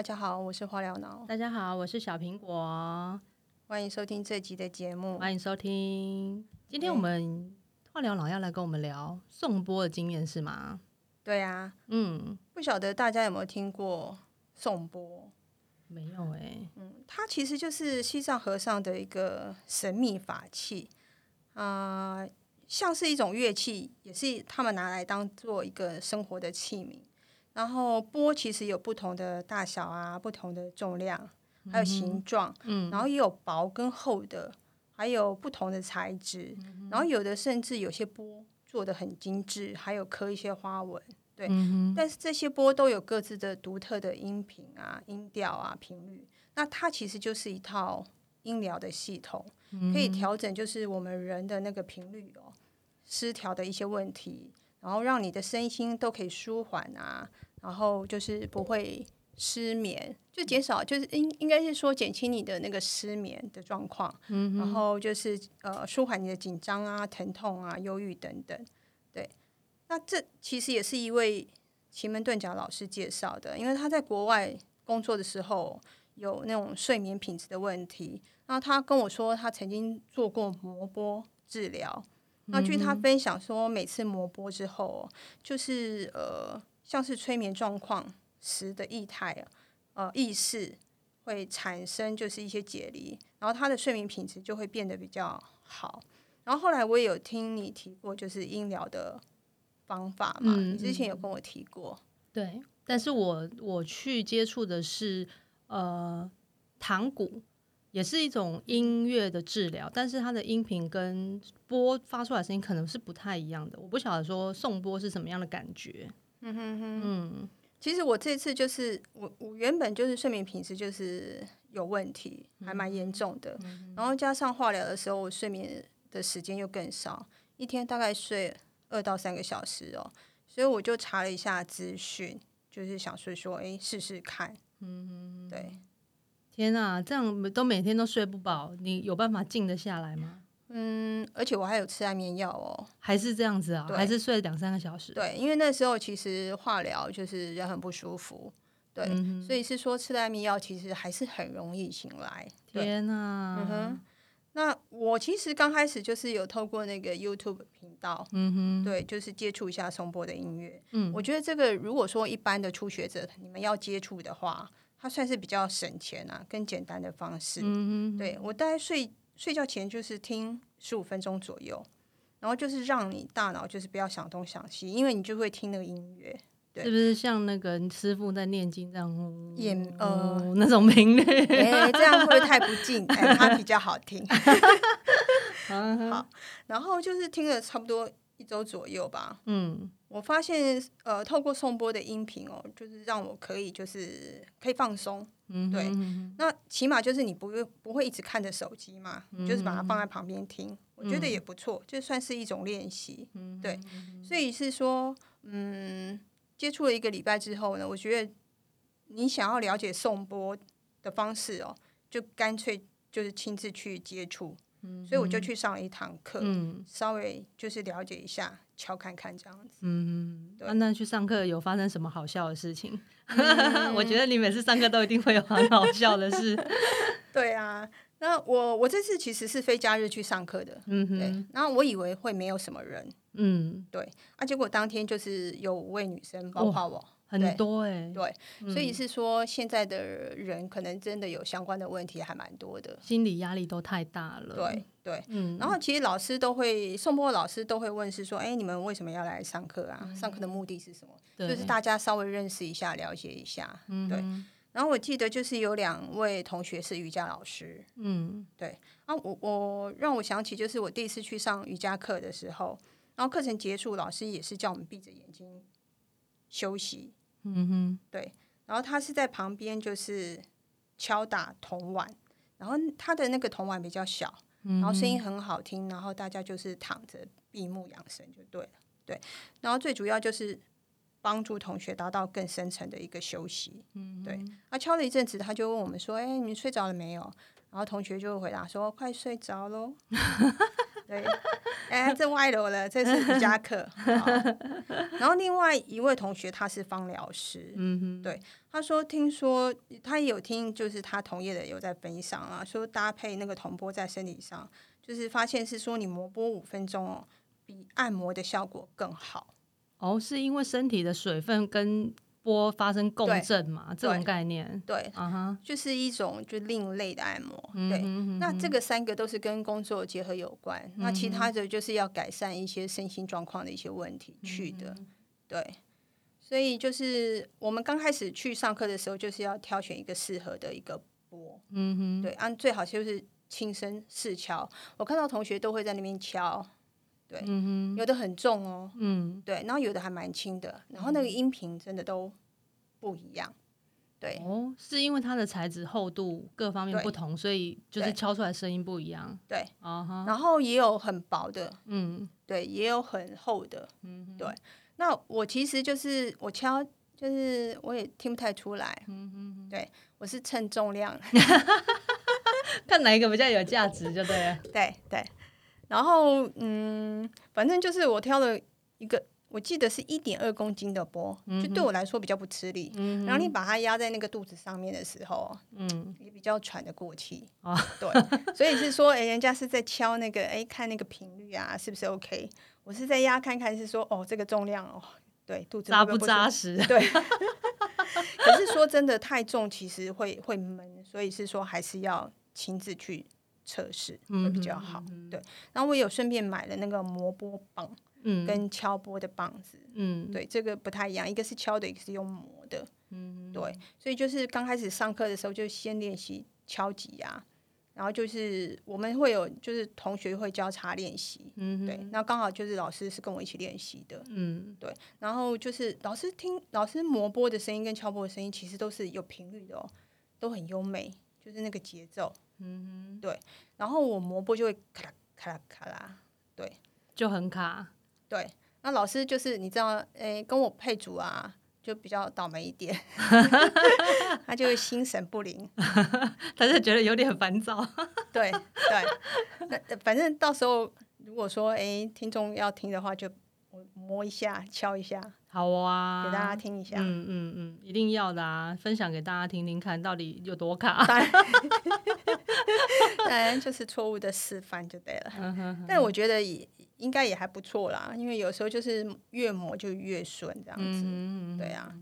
大家好，我是花疗脑，大家好，我是小苹果，欢迎收听这集的节目。欢迎收听。今天我们化疗脑要来跟我们聊颂钵的经验是吗？对啊，嗯，不晓得大家有没有听过颂钵？没有哎、嗯，它其实就是西藏和尚的一个神秘法器啊、像是一种乐器，也是他们拿来当做一个生活的器皿。然后波其实有不同的大小啊，不同的重量，还有形状，嗯，然后也有薄跟厚的，还有不同的材质，然后有的甚至有些波做的很精致，还有刻一些花纹。对嗯但是这些波都有各自的独特的音频啊、音调啊、频率。那它其实就是一套音疗的系统，可以调整就是我们人的那个频率哦失调的一些问题，然后让你的身心都可以舒缓啊，然后就是不会失眠，就减少就是应应该是说减轻你的那个失眠的状况，嗯然后就是呃舒缓你的紧张啊、疼痛啊、忧郁等等。对，那这其实也是一位奇门遁甲老师介绍的，因为他在国外工作的时候有那种睡眠品质的问题，然后他跟我说他曾经做过磨波治疗。那据他分享说，每次磨波之后，就是呃，像是催眠状况时的意态啊，呃，意识会产生就是一些解离，然后他的睡眠品质就会变得比较好。然后后来我也有听你提过，就是音疗的方法嘛，嗯你之前有跟我提过，对，但是我我去接触的是呃糖鼓，也是一种音乐的治疗，但是它的音频跟波发出来的声音可能是不太一样的。我不晓得说颂波是什么样的感觉。嗯哼哼。嗯其实我这次就是我我原本就是睡眠品质就是有问题，还蛮严重的。然后加上化疗的时候，我睡眠的时间又更少，一天大概睡二到三个小时哦。所以我就查了一下资讯，就是想说说，哎，试试看。嗯，对，天啊，这样都每天都睡不饱，你有办法静得下来吗？嗯，而且我还有吃安眠药哦。还是这样子啊？对还是睡两三个小时？对，因为那时候其实化疗就是人很不舒服，对，嗯所以是说吃了安眠药，其实还是很容易醒来。对，天啊！嗯哼。那我其实刚开始就是有透过那个 YouTube 频道，嗯哼，对，就是接触一下松波的音乐。嗯我觉得这个如果说一般的初学者你们要接触的话，它算是比较省钱啊，更简单的方式。嗯哼，对我大概睡睡觉前就是听十五分钟左右，然后就是让你大脑就是不要想东想西，因为你就会听那个音乐。对是不是像那个师傅在念经这样？嗯也呃嗯那种频率。哎、这样会不会太不敬？哎、它比较好听。嗯好，然后就是听了差不多一周左右吧，嗯我发现呃，透过颂钵的音频哦，就是让我可以就是可以放松。嗯，对嗯那起码就是你不会不会一直看着手机嘛，你就是把它放在旁边听，我觉得也不错，就算是一种练习。嗯对，所以是说，嗯，接触了一个礼拜之后呢，我觉得你想要了解颂钵的方式哦，就干脆就是亲自去接触。所以我就去上了一堂课，嗯稍微就是了解一下，敲看看这样子。嗯，那啊那去上课有发生什么好笑的事情？我觉得你每次上课都一定会有很好笑的事。对啊，那我我这次其实是非假日去上课的，嗯哼，，然后我以为会没有什么人，嗯，对，啊，结果当天就是有五位女生，包括我，对很多哎，对，所以是说现在的人可能真的有相关的问题还蛮多的，心理压力都太大了。对，对。嗯，然后其实老师都会，宋波老师都会问是说，哎，你们为什么要来上课啊？上课的目的是什么？就是大家稍微认识一下，了解一下，对。嗯对然后我记得就是有两位同学是瑜伽老师，嗯对啊，我我让我想起就是我第一次去上瑜伽课的时候，然后课程结束，老师也是叫我们闭着眼睛休息，嗯哼，对，然后他是在旁边就是敲打铜碗，然后他的那个铜碗比较小，然后声音很好听，然后大家就是躺着闭目养神就对了，对，然后最主要就是帮助同学达到更深层的一个休息，嗯对，他敲了一阵子，他就问我们说：“哎、你睡着了没有？”然后同学就回答说：“快睡着喽。” 对，哎，这歪楼了，这是瑜伽课。然后另外一位同学他是芳疗师，嗯哼，对他说听说他也有听，就是他同业的有在分享啊，说搭配那个铜波在身体上，就是发现是说你磨波五分钟哦，比按摩的效果更好。哦，是因为身体的水分跟波发生共振嘛？这种概念，对，啊哈，就是一种就另类的按摩。对，嗯哼哼那这个三个都是跟工作结合有关，那其他的就是要改善一些身心状况的一些问题去的。对，所以就是我们刚开始去上课的时候，就是要挑选一个适合的一个波。嗯哼，对，按最好就是轻声试敲。我看到同学都会在那边敲，对，嗯，有的很重哦，嗯，对，然后有的还蛮轻的，然后那个音频真的都不一样。对，哦，是因为它的材质厚度各方面不同，所以就是敲出来声音不一样。对，啊哈，然后也有很薄的，嗯对，也有很厚的，嗯，对。那我其实就是我敲，就是我也听不太出来，嗯哼，对我是称重量 看哪一个比较有价值就对了。对对。然后嗯，反正就是我挑了一个，我记得是一点二公斤的波，就对我来说比较不吃力。嗯然后你把它压在那个肚子上面的时候，嗯，也比较喘得过气。哦对，所以是说，哎、人家是在敲那个，哎、看那个频率啊，是不是 OK？我是在压看看，是说，哦，这个重量哦，对，肚子扎不扎实？对。可是说真的，太重其实会会闷，所以是说还是要亲自去测试会比较好。对，然后我有顺便买了那个磨波棒嗯，跟敲波的棒子，嗯，对，这个不太一样，一个是敲的，一个是用磨的。嗯，对，所以就是刚开始上课的时候，就先练习敲击呀、然后就是我们会有就是同学会交叉练习，嗯对，那刚好就是老师是跟我一起练习的，嗯对，然后就是老师听老师磨波的声音跟敲波的声音，其实都是有频率的哦，都很优美，就是那个节奏，嗯对，然后我磨波就会咔啦咔啦咔啦，对就很卡。对，那老师就是你知道，诶，跟我配组啊。就比较倒霉一点，他就会心神不宁，他就觉得有点烦躁。对对，那呃反正到时候如果说哎、听众要听的话，就我摸一下、敲一下，好啊，给大家听一下。嗯嗯嗯，一定要的啊！分享给大家听听看，到底有多卡。当然，就是错误的示范就对了。但我觉得也应该也还不错啦，因为有时候就是越磨就越顺这样子。嗯对啊，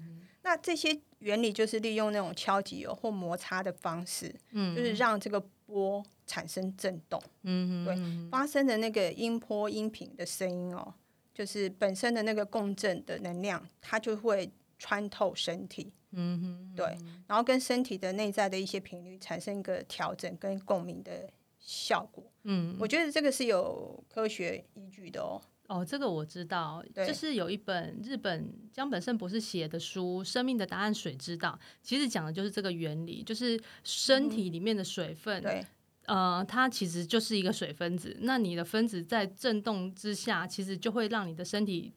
那这些原理就是利用那种敲击油或摩擦的方式，嗯就是让这个波产生震动。嗯对发生的那个音波音频的声音哦，就是本身的那个共振的能量，它就会穿透身体，嗯哼，对，然后跟身体的内在的一些频率产生一个调整跟共鸣的效果。嗯，我觉得这个是有科学依据的哦。哦，这个我知道，对就是有一本日本江本胜博士写的书《生命的答案水知道》，其实讲的就是这个原理，就是身体里面的水分，对呃，它其实就是一个水分子。那你的分子在震动之下，其实就会让你的身体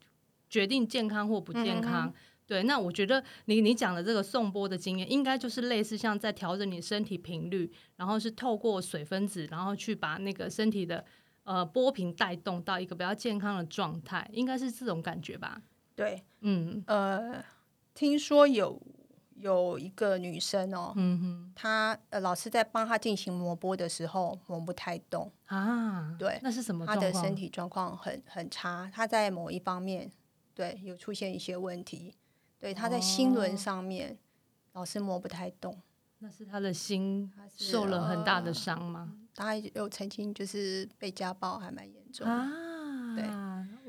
决定健康或不健康。对，那我觉得你你讲的这个送波的经验，应该就是类似像在调整你身体频率，然后是透过水分子，然后去把那个身体的呃波频带动到一个比较健康的状态，应该是这种感觉吧？对，嗯呃，听说有有一个女生哦，嗯哼她呃老师在帮她进行磨波的时候磨不太动。啊，对那是什么他状况？的身体状况很很差，她在某一方面对有出现一些问题，对他在心轮哦上面、老是摸不太动，那是他的心受了很大的呃伤吗？他有曾经就是被家暴，还蛮严重的。啊，对，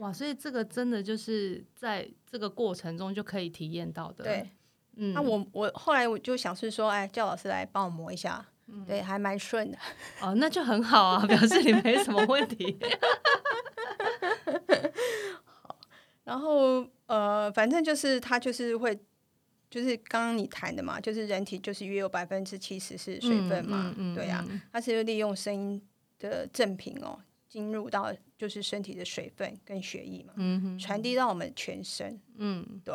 哇，所以这个真的就是在这个过程中就可以体验到的。对，嗯，那我我后来我就想是说，哎，叫老师来帮我磨一下，嗯对，还蛮顺的。哦，那就很好啊，表示你没什么问题。然后呃，反正就是它就是会。就是刚刚你谈的嘛，就是人体就是约有百分之七十是水分嘛，嗯嗯嗯对啊，嗯它是利用声音的振频哦，进入到就是身体的水分跟血液嘛，嗯传递到我们全身，嗯对。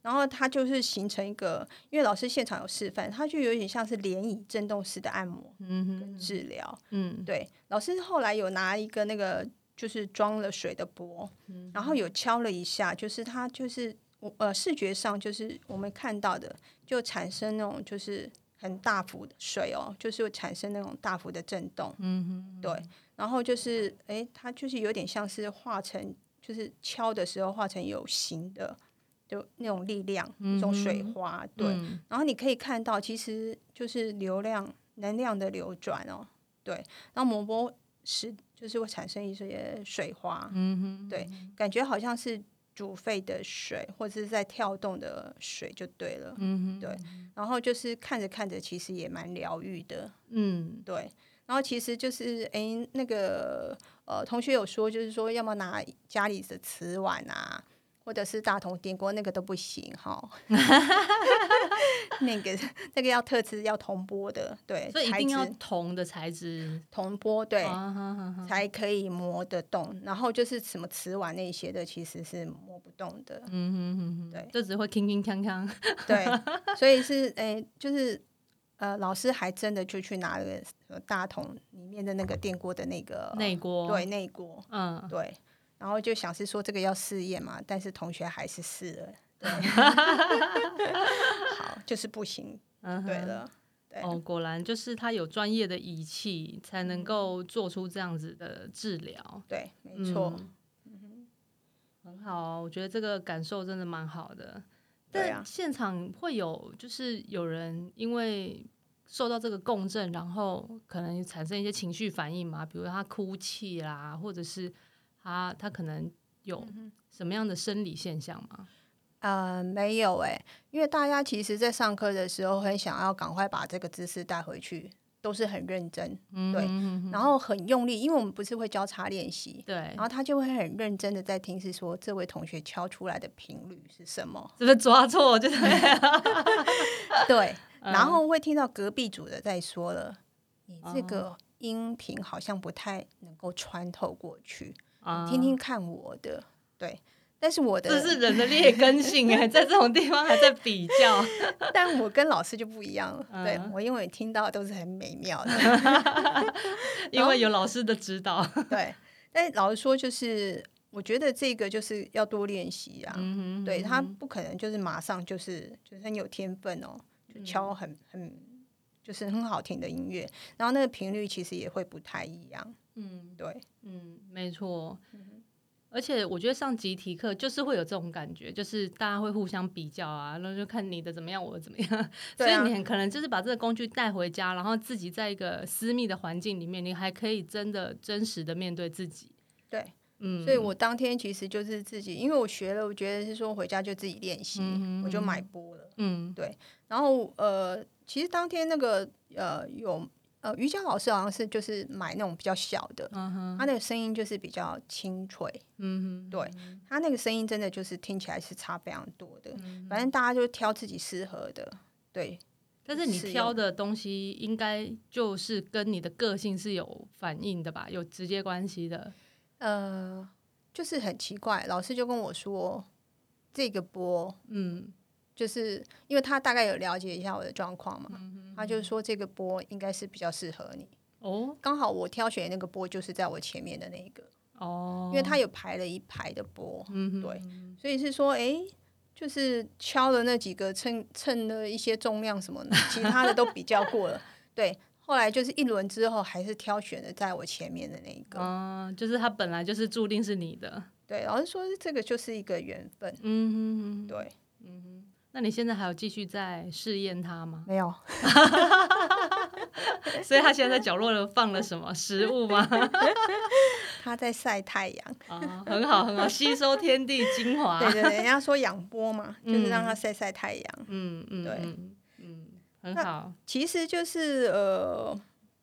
然后它就是形成一个，因为老师现场有示范，它就有点像是涟漪震动式的按摩嗯跟哼治疗。嗯对，老师后来有拿一个那个就是装了水的钵，嗯然后有敲了一下，就是它就是我呃视觉上就是我们看到的，就产生那种就是很大幅的水哦，就是会产生那种大幅的震动，嗯哼，对，然后就是诶，它就是有点像是化成，就是敲的时候化成有形的。就那种力量，一种水花，对，嗯。然后你可以看到，其实就是流量能量的流转哦，对，然后磨波时就是会产生一些水花，嗯哼，对，感觉好像是煮沸的水或者是在跳动的水就对了，嗯哼，对，然后就是看着看着，其实也蛮疗愈的，嗯。对，然后其实就是诶，那个呃，同学有说，就是说要么拿家里的瓷碗啊。或者是大同电锅那个都不行哈 那个那个要特制要铜钵的，对，所以一定要铜的材质，铜钵对、才可以磨得动，然后就是什么瓷碗那些的其实是磨不动的，嗯哼哼哼，对就只会铿铿锵锵，对，所以是诶、就是呃，老师还真的就去拿了呃大桶里面的那个电锅的那个内锅，对，内锅，嗯，对，然后就想是说这个要试验嘛，但是同学还是试了，对，好，就是不行，嗯哼对了，对，哦，果然就是他有专业的仪器，才能够做出这样子的治疗。对，没错，嗯很好哦，我觉得这个感受真的蛮好的。对啊但现场会有，就是有人因为受到这个共振，然后可能产生一些情绪反应嘛，比如他哭泣啦，或者是他他可能有嗯什么样的生理现象吗？呃，没有哎、因为大家其实在上课的时候很想要赶快把这个知识带回去，都是很认真，对嗯然后很用力，因为我们不是会交叉练习。对然，后他就会很认真的在听，是说这位同学敲出来的频率是什么？是不是抓错？就是对，嗯然后会听到隔壁组的在说了，你这哦个音频好像不太能够穿透过去，啊听听看我的，对，但是我的，这是人的劣根性哎，在这种地方还在比较，但我跟老师就不一样了，对嗯。我因为听到都是很美妙的，因为有老师的指导。对，但老实说，就是我觉得这个就是要多练习啊，嗯哼对他不可能就是马上就是就是很有天分哦，就嗯。敲很很就是很好听的音乐，然后那个频率其实也会不太一样，嗯对。嗯，没错。而且我觉得上集体课就是会有这种感觉，就是大家会互相比较啊，然后就看你的怎么样，我的怎么样。所以你很可能就是把这个工具带回家，然后自己在一个私密的环境里面，你还可以真的真实的面对自己。对，嗯，所以我当天其实就是自己，因为我学了，我觉得是说回家就自己练习，嗯我就买播了。嗯对然后呃，其实当天那个呃有呃瑜伽老师好像是就是买那种比较小的，他那个声音就是比较清脆，嗯哼，对他那个声音真的就是听起来是差非常多的。嗯反正大家就挑自己适合的，对但是你挑的东西应该就是跟你的个性是有反应的吧，有直接关系的。呃，就是很奇怪，老师就跟我说这个波。嗯就是因为他大概有了解一下我的状况嘛，嗯他就是说这个波应该是比较适合你。哦刚好我挑选的那个波就是在我前面的那一个，哦，因为他有排了一排的波，对，所以是说，诶，就是敲了那几个称称了一些重量什么的，其他的都比较过了，对。后来就是一轮之后，还是挑选了在我前面的那一个。嗯，就是他本来就是注定是你的。对，老师说这个就是一个缘分。嗯哼哼，对，那你现在还有继续在试验它吗？没有，所以他现在在角落里放了什么食物吗？他在晒太阳。啊，很好很好，吸收天地精华。对对对，人家说养波嘛，就是让它晒晒太阳。嗯嗯，对嗯嗯，很好。其实就是呃，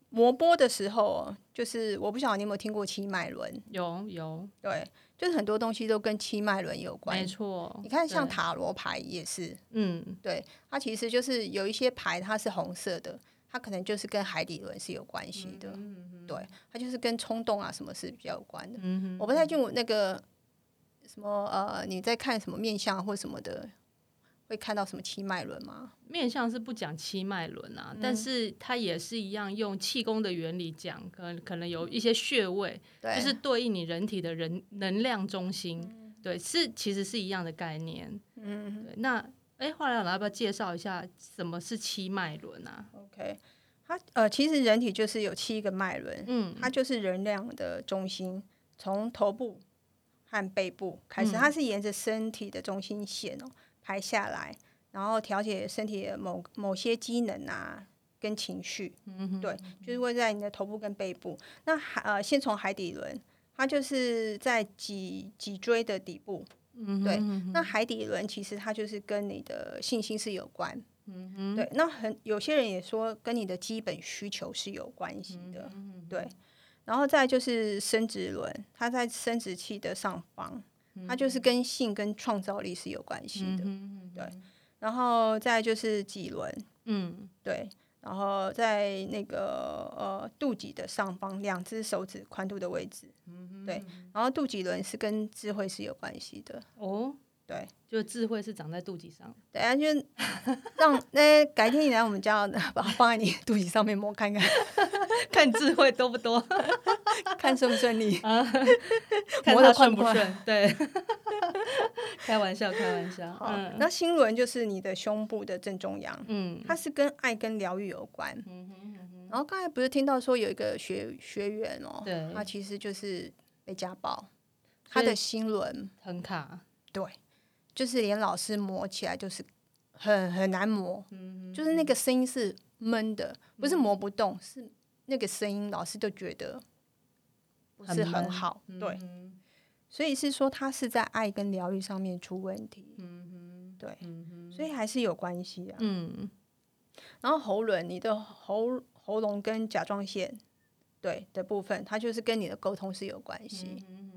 磨波的时候哦，就是我不晓得你有没有听过七脉轮，有有，对，就是很多东西都跟七脉轮有关没。错。你看，像，塔罗牌也是，嗯对，它其实就是有一些牌它是红色的，它可能就是跟海底轮是有关系的，对，它就是跟冲动啊什么是比较有关的。嗯哼，我不太清楚那个什么呃，你在看什么面相或什么的，会看到什么七脉轮吗？面相是不讲七脉轮啊，嗯。但是它也是一样用气功的原理讲，可能可能有一些穴位，就是对应你人体的人能量中心，对，是其实是一样的概念。嗯。对，那哎，后来老师要不要介绍一下什么是七脉轮啊？，OK，它呃，其实人体就是有七个脉轮，嗯，它就是能量的中心，从头部和背部开始，嗯。它是沿着身体的中心线哦排下来，然后调节身体的某某些机能啊跟情绪，嗯对，就是。会在你的头部跟背部。那海呃，先从海底轮，它就是在脊脊椎的底部，嗯对那海底轮其实它就是跟你的信心是有关，嗯哼，对，那很有些人也说跟你的基本需求是有关系的，嗯对。然后再就是生殖轮，它在生殖器的上方，它就是跟性跟创造力是有关系的。嗯对。然后再就是脊轮，嗯。对，然后在那个呃肚脐的上方两只手指宽度的位置，对。然后肚脐轮是跟智慧是有关系的，哦，对。就智慧是长在肚脐上，等下就让那改天你来我们家，把它放在你肚脐上面摸看看，看智慧多不多，看顺不顺利。看磨得它顺。不顺，对，开玩笑，开玩笑，好，嗯。那心轮就是你的胸部的正中央，嗯。它是跟爱跟疗愈有关。然后刚才不是听到说有一个学学员哦，对。他其实就是被家暴，他的心轮很卡，对，就是连老师磨起来就是很很难磨，就是那个声音是闷的，不是磨不动，是那个声音老师就觉得不是很闷好，对，嗯所以是说他是在爱跟疗愈上面出问题，对，所以还是有关系啊。嗯然后喉轮，你的喉喉咙跟甲状腺对的部分，它就是跟你的沟通是有关系。对，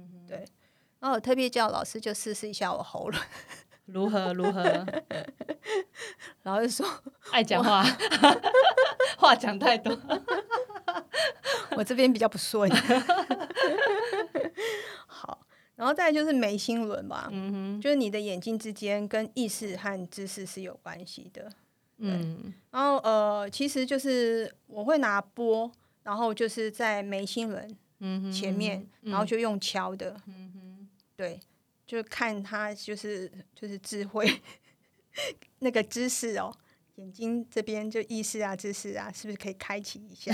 然后我特别叫老师就试试一下我喉咙，如何如何，然后就说 爱讲话，话讲太多，我这边比较不顺。好，然后再来就是眉心轮吧，嗯就是你的眼睛之间跟意识和知识是有关系的。嗯然后呃，其实就是我会拿波，然后就是在眉心轮嗯前面，然后就用敲的，对，就看他就是就是智慧 那个知识哦，眼睛这边就意识啊、知识啊，是不是可以开启一下？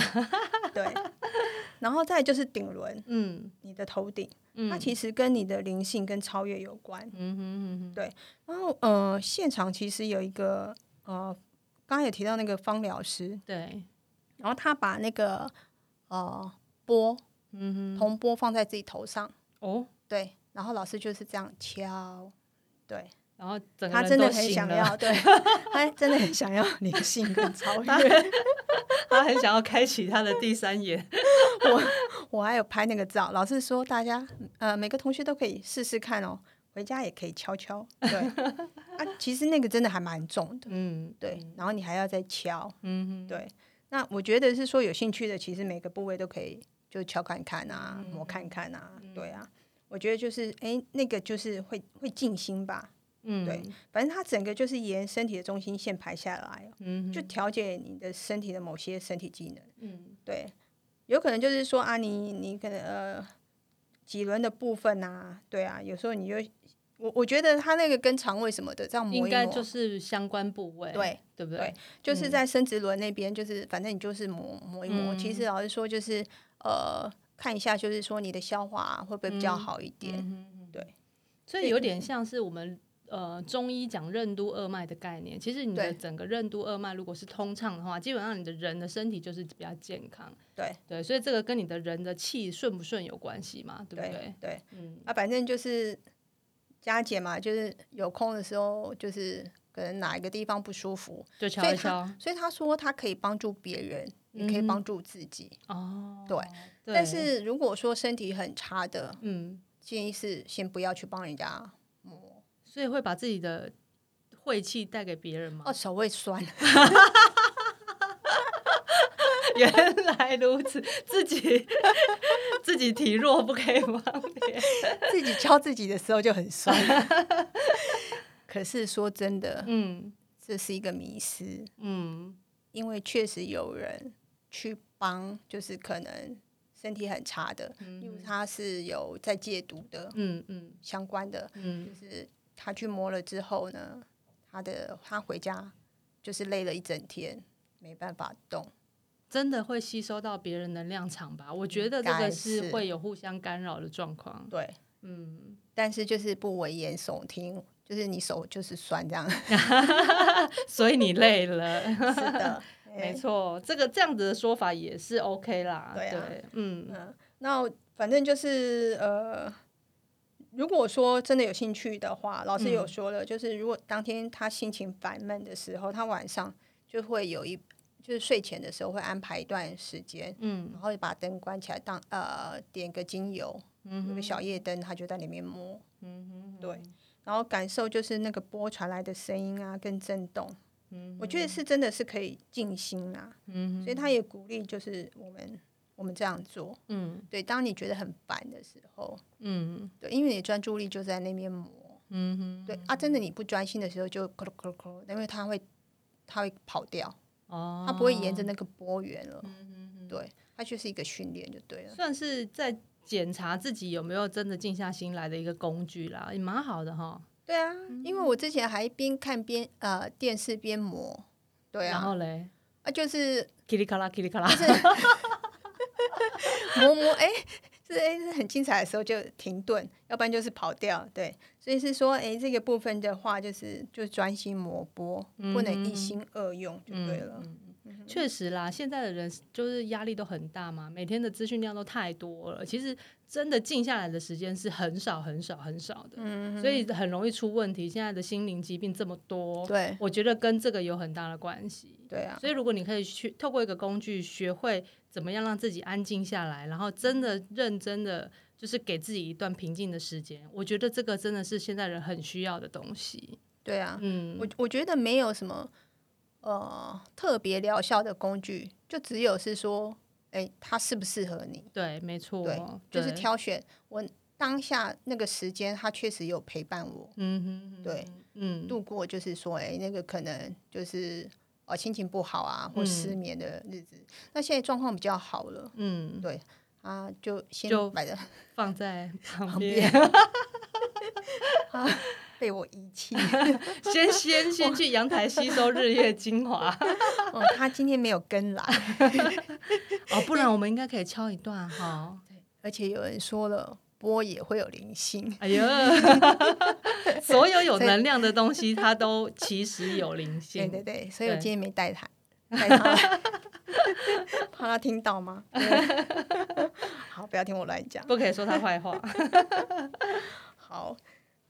对，然后再就是顶轮，嗯。你的头顶，嗯。它其实跟你的灵性跟超越有关。嗯哼对，然后呃，现场其实有一个呃，刚刚有提到那个芳疗师，对，然后他把那个呃波嗯哼铜波放在自己头上，哦，对，然后老师就是这样敲，对。然后他真的很想要，对，他真的很想要灵性跟超越。他很想要开启他的第三眼，我我还有拍那个照，老师说大家呃每个同学都可以试试看哦，回家也可以敲敲，对。啊，其实那个真的还蛮重的，嗯，对，然后你还要再敲，嗯哼，对，那我觉得是说有兴趣的，其实每个部位都可以就敲看看啊，嗯磨看看啊，对啊，我觉得就是哎那个就是会会静心吧，嗯，对，反正它整个就是沿身体的中心线排下来哦，嗯就调节你的身体的某些身体机能。嗯对，有可能就是说啊，你你可能呃几轮的部分啊，对啊，有时候你就我我觉得它那个跟肠胃什么的这样磨一磨，应该就是相关部位，对对不对？就是在生殖轮那边，就是反正你就是磨磨一磨。其实老实说，就是呃看一下，就是说你的消化、会不会比较好一点。对，所以有点像是我们呃中医讲任督二脉的概念。其实你的整个任督二脉如果是通畅的话，基本上你的人的身体就是比较健康。对对，所以这个跟你的人的气顺不顺有关系嘛，对不对对？对，嗯啊，反正就是佳姐嘛，就是有空的时候，就是可能哪一个地方不舒服，就所以敲一敲他所以他说他可以帮助别人，也可以帮助自己。哦。对对，但是如果说身体很差的，嗯，建议是先不要去帮人家磨所以会把自己的晦气带给别人吗？哦，手会酸。原来如此，自己自己体弱不可以帮别人。自己敲自己的时候就很酸。可是说真的，嗯。这是一个迷失，嗯。因为确实有人去帮，就是可能身体很差的，因为他是有在戒毒的嗯嗯。相关的，嗯。就嗯是他去摸了之后呢，他的他回家就是累了一整天，没办法动。真的会吸收到别人能量场吧？我觉得这个是是。会有互相干扰的状况。对，嗯，但是就是不危言耸听，就是你手就是酸这样。所以你累了，是的，没错，这个这样子的说法也是 OK 啦。对啊。嗯。嗯，那反正就是呃，如果说真的有兴趣的话，老师有说了，就是如果当天他心情烦闷的时候，他晚上就会有一，就是睡前的时候会安排一段时间，嗯。然后把灯关起来，当呃点个精油，有个小夜灯，他就在里面摸，嗯哼。对，然后感受就是那个波传来的声音啊，跟震动。嗯我觉得是真的是可以静心啊，嗯所以他也鼓励就是我们我们这样做。嗯对，当你觉得很烦的时候，嗯对，因为你的专注力就在那边磨，嗯哼，对啊，真的你不专心的时候就咯咯咯咯，因为它会它会跑掉，哦，它不会沿着那个波源了，嗯对，它就是一个训练就对了。算是在检查自己有没有真的静下心来的一个工具啦，也蛮好的哈。对啊，因为我之前还边看边呃电视边磨，对啊然啊，后嘞，啊就是噼里咔啦，噼里咔啦，磨磨哎。是哎，是很精彩的时候就停顿，要不然就是跑掉。对，所以是说，哎，这个部分的话，就是就专心磨波，不能一心二用就对了。嗯确实啦，现在的人就是压力都很大嘛，每天的资讯量都太多了。其实真的静下来的时间是很少、很少、很少的，嗯所以很容易出问题。现在的心灵疾病这么多，对我觉得跟这个有很大的关系。对啊，所以如果你可以去透过一个工具，学会怎么样让自己安静下来，然后真的认真的就是给自己一段平静的时间，我觉得这个真的是现在人很需要的东西。对啊，嗯，我我觉得没有什么呃特别疗效的工具，就只有是说，哎，它适不适合你？对，没错，对，就是，挑选我当下那个时间，它确实有陪伴我。嗯哼哼，对，嗯，度过，就是说，哎，那个可能就是呃心情不好啊，或嗯失眠的日子。那现在状况比较好了，嗯，对啊，就先就摆在放在旁旁边。边，啊，被我遗弃。先 先先去阳台吸收日月精华 哦，他今天没有跟来，哦，不然我们应该可以敲一段哈。而且有人说了，波也会有灵性。哎呀，所有有能量的东西，它都其实有灵性。对对对，所以我今天没带他，带他，怕他听到吗？好，不要听我乱讲。不可以说他坏话。好，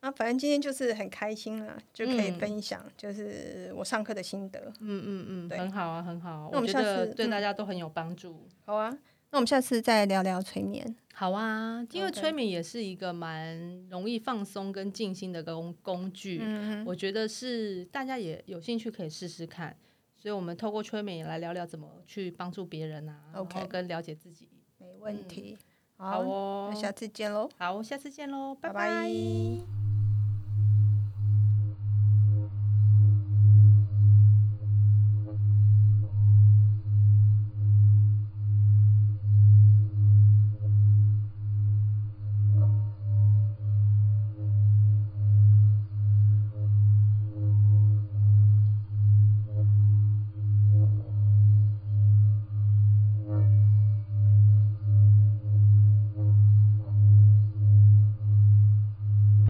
那反正今天就是很开心了，就可以嗯分享，就是我上课的心得。嗯嗯嗯，对很好啊，很好。那我们下觉得对次嗯大家都很有帮助。好啊，那我们下次再聊聊催眠。好啊，因为催眠也是一个蛮容易放松跟静心的工工具。嗯我觉得是大家也有兴趣可以试试看。所以，我们透过催眠也来聊聊怎么去帮助别人啊 OK 然后跟了解自己。没问题。好哦那，下次见喽，好，下次见喽，拜拜拜